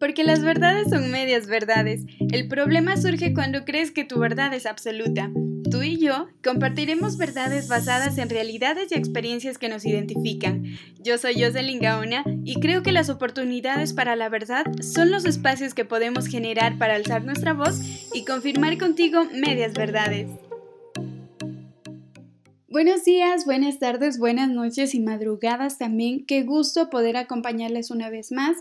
Porque las verdades son medias verdades. El problema surge cuando crees que tu verdad es absoluta. Tú y yo compartiremos verdades basadas en realidades y experiencias que nos identifican. Yo soy Jocelyn Gaona y creo que las oportunidades para la verdad son los espacios que podemos generar para alzar nuestra voz y confirmar contigo medias verdades. Buenos días, buenas tardes, buenas noches y madrugadas también. Qué gusto poder acompañarles una vez más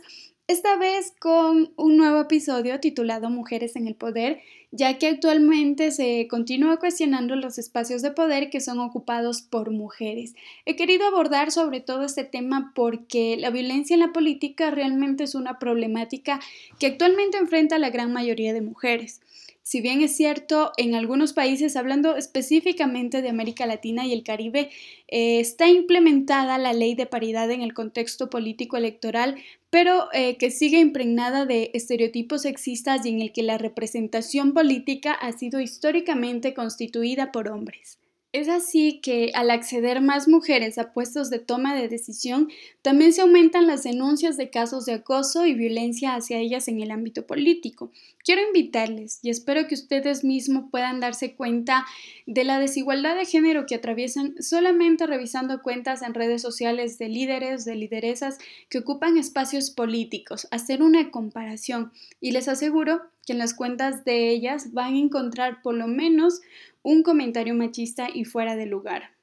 esta vez con un nuevo episodio titulado Mujeres en el Poder, ya que actualmente se continúa cuestionando los espacios de poder que son ocupados por mujeres. He querido abordar sobre todo este tema porque la violencia en la política realmente es una problemática que actualmente enfrenta la gran mayoría de mujeres. Si bien es cierto, en algunos países, hablando específicamente de América Latina y el Caribe, eh, está implementada la ley de paridad en el contexto político electoral, pero eh, que sigue impregnada de estereotipos sexistas y en el que la representación política ha sido históricamente constituida por hombres. Es así que al acceder más mujeres a puestos de toma de decisión, también se aumentan las denuncias de casos de acoso y violencia hacia ellas en el ámbito político. Quiero invitarles y espero que ustedes mismos puedan darse cuenta de la desigualdad de género que atraviesan solamente revisando cuentas en redes sociales de líderes, de lideresas que ocupan espacios políticos, hacer una comparación y les aseguro que en las cuentas de ellas van a encontrar por lo menos un comentario machista y fuera de lugar.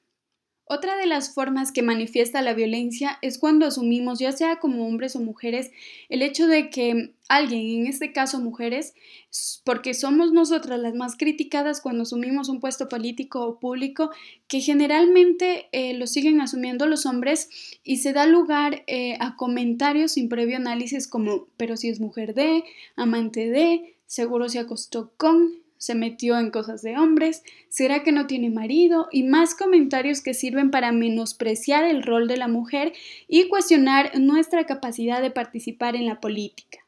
Otra de las formas que manifiesta la violencia es cuando asumimos, ya sea como hombres o mujeres, el hecho de que alguien, en este caso mujeres, porque somos nosotras las más criticadas cuando asumimos un puesto político o público, que generalmente eh, lo siguen asumiendo los hombres y se da lugar eh, a comentarios sin previo análisis como, pero si es mujer de, amante de, seguro se acostó con, se metió en cosas de hombres, será que no tiene marido y más comentarios que sirven para menospreciar el rol de la mujer y cuestionar nuestra capacidad de participar en la política.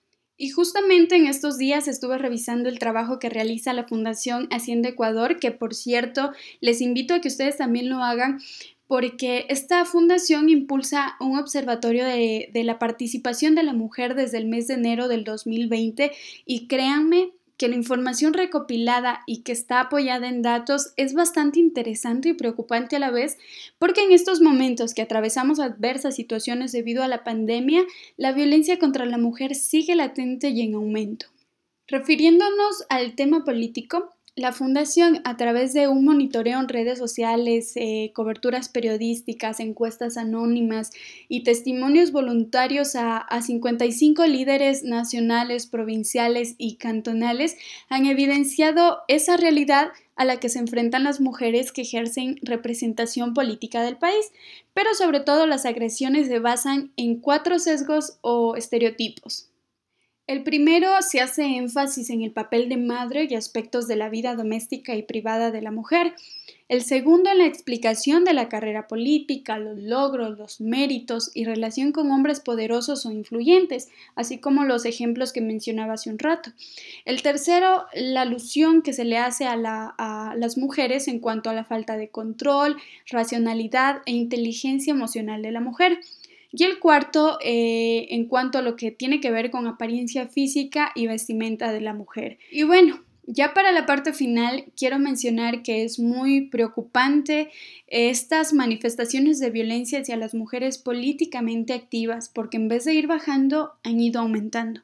Y justamente en estos días estuve revisando el trabajo que realiza la Fundación Hacienda Ecuador, que por cierto les invito a que ustedes también lo hagan porque esta fundación impulsa un observatorio de, de, la participación de la mujer desde el mes de enero del 2020 y créanme que la información recopilada y que está apoyada en datos es bastante interesante y preocupante a la vez, porque en estos momentos que atravesamos adversas situaciones debido a la pandemia, la violencia contra la mujer sigue latente y en aumento. Refiriéndonos al tema político, la Fundación, a través de un monitoreo en redes sociales, eh, coberturas periodísticas, encuestas anónimas y testimonios voluntarios a, a 55 líderes nacionales, provinciales y cantonales, han evidenciado esa realidad a la que se enfrentan las mujeres que ejercen representación política del país, pero sobre todo las agresiones se basan en cuatro sesgos o estereotipos. El primero se hace énfasis en el papel de madre y aspectos de la vida doméstica y privada de la mujer. El segundo en la explicación de la carrera política, los logros, los méritos y relación con hombres poderosos o influyentes, así como los ejemplos que mencionaba hace un rato. El tercero, la alusión que se le hace a, a las mujeres en cuanto a la falta de control, racionalidad e inteligencia emocional de la mujer. Y el cuarto, eh, en cuanto a lo que tiene que ver con apariencia física y vestimenta de la mujer. Y bueno, ya para la parte final, quiero mencionar que es muy preocupante estas manifestaciones de violencia hacia las mujeres políticamente activas, porque en vez de ir bajando, han ido aumentando.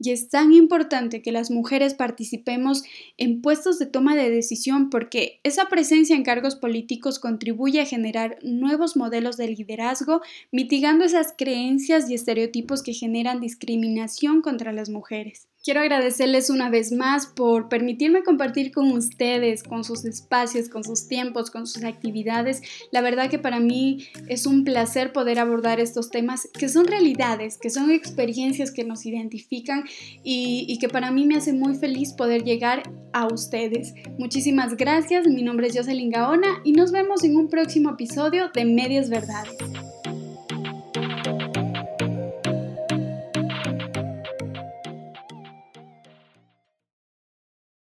Y es tan importante que las mujeres participemos en puestos de toma de decisión porque esa presencia en cargos políticos contribuye a generar nuevos modelos de liderazgo, mitigando esas creencias y estereotipos que generan discriminación contra las mujeres. Quiero agradecerles una vez más por permitirme compartir con ustedes, con sus espacios, con sus tiempos, con sus actividades. La verdad que para mí es un placer poder abordar estos temas que son realidades, que son experiencias que nos identifican y, que para mí me hace muy feliz poder llegar a ustedes. Muchísimas gracias, mi nombre es Jocelyn Gaona y nos vemos en un próximo episodio de Medias Verdades.